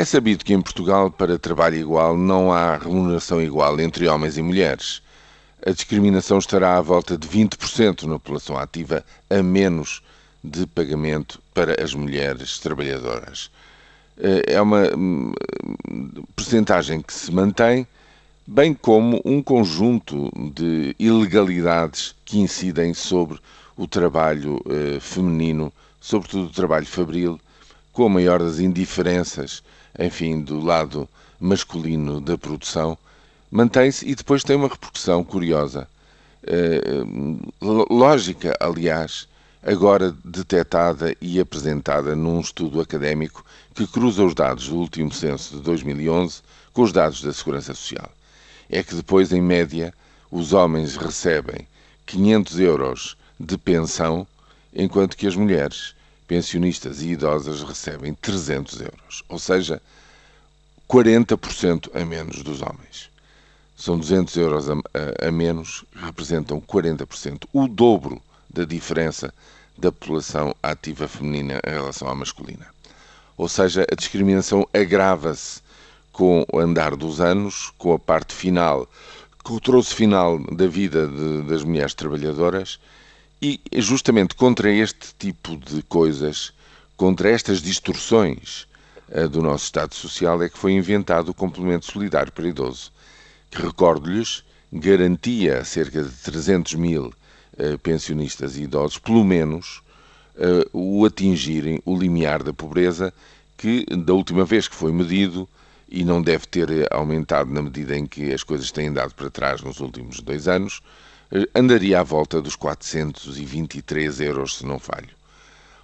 É sabido que em Portugal, para trabalho igual, não há remuneração igual entre homens e mulheres. A discriminação estará à volta de 20% na população ativa, a menos de pagamento para as mulheres trabalhadoras. Eh, é uma hum, percentagem que se mantém, bem como um conjunto de ilegalidades que incidem sobre o trabalho eh, feminino, sobretudo o trabalho fabril, com a maior das indiferenças, enfim, do lado masculino da produção, mantém-se e depois tem uma repercussão curiosa, eh, lógica, aliás, agora detectada e apresentada num estudo académico que cruza os dados do último censo de 2011 com os dados da Segurança Social. É que depois, em média, os homens recebem 500 euros de pensão, enquanto que as mulheres, pensionistas e idosas, recebem 300 euros. Ou seja, 40% a menos dos homens. São 200 euros a, a, a menos, representam 40%, o dobro da diferença da população ativa feminina em relação à masculina. Ou seja, a discriminação agrava-se com o andar dos anos, com a parte final, com o troço final da vida de, das mulheres trabalhadoras e justamente contra este tipo de coisas, contra estas distorções uh, do nosso Estado Social, é que foi inventado o complemento solidário para idoso, que, recordo-lhes, garantia a cerca de 300 mil uh, pensionistas e idosos, pelo menos, uh, o atingirem o limiar da pobreza, que da última vez que foi medido, e não deve ter aumentado na medida em que as coisas têm dado para trás nos últimos dois anos, andaria à volta dos 423 euros, se não falho.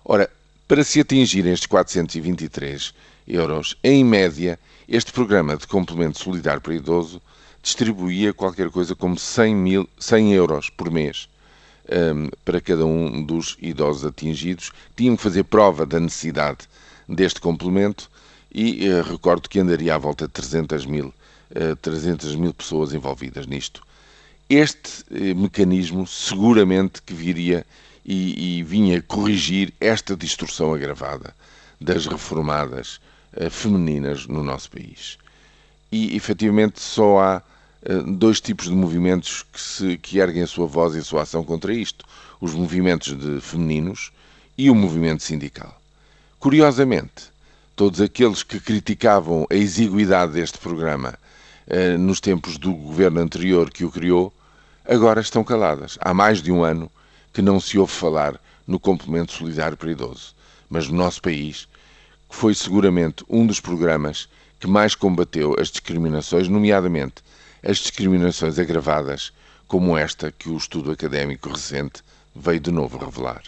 Ora, para se atingirem estes 423 euros, em média, este programa de complemento solidário para idoso distribuía qualquer coisa como 100, mil, 100 euros por mês um, para cada um dos idosos atingidos. Tinham que fazer prova da necessidade deste complemento e uh, recordo que andaria à volta de 300 mil, uh, 300 mil pessoas envolvidas nisto. Este uh, mecanismo seguramente que viria e, e, vinha corrigir esta distorção agravada das reformadas uh, femininas no nosso país. E efetivamente só há eh, dois tipos de movimentos que, se, que erguem a sua voz e a sua ação contra isto: os movimentos de femininos e o movimento sindical. Curiosamente, todos aqueles que criticavam a exiguidade deste programa eh, nos tempos do governo anterior que o criou, agora estão caladas. Há mais de um ano que não se ouve falar no complemento solidário para idoso. Mas no nosso país, foi seguramente um dos programas que mais combateu as discriminações, nomeadamente as discriminações agravadas, como esta que o estudo académico recente veio de novo revelar.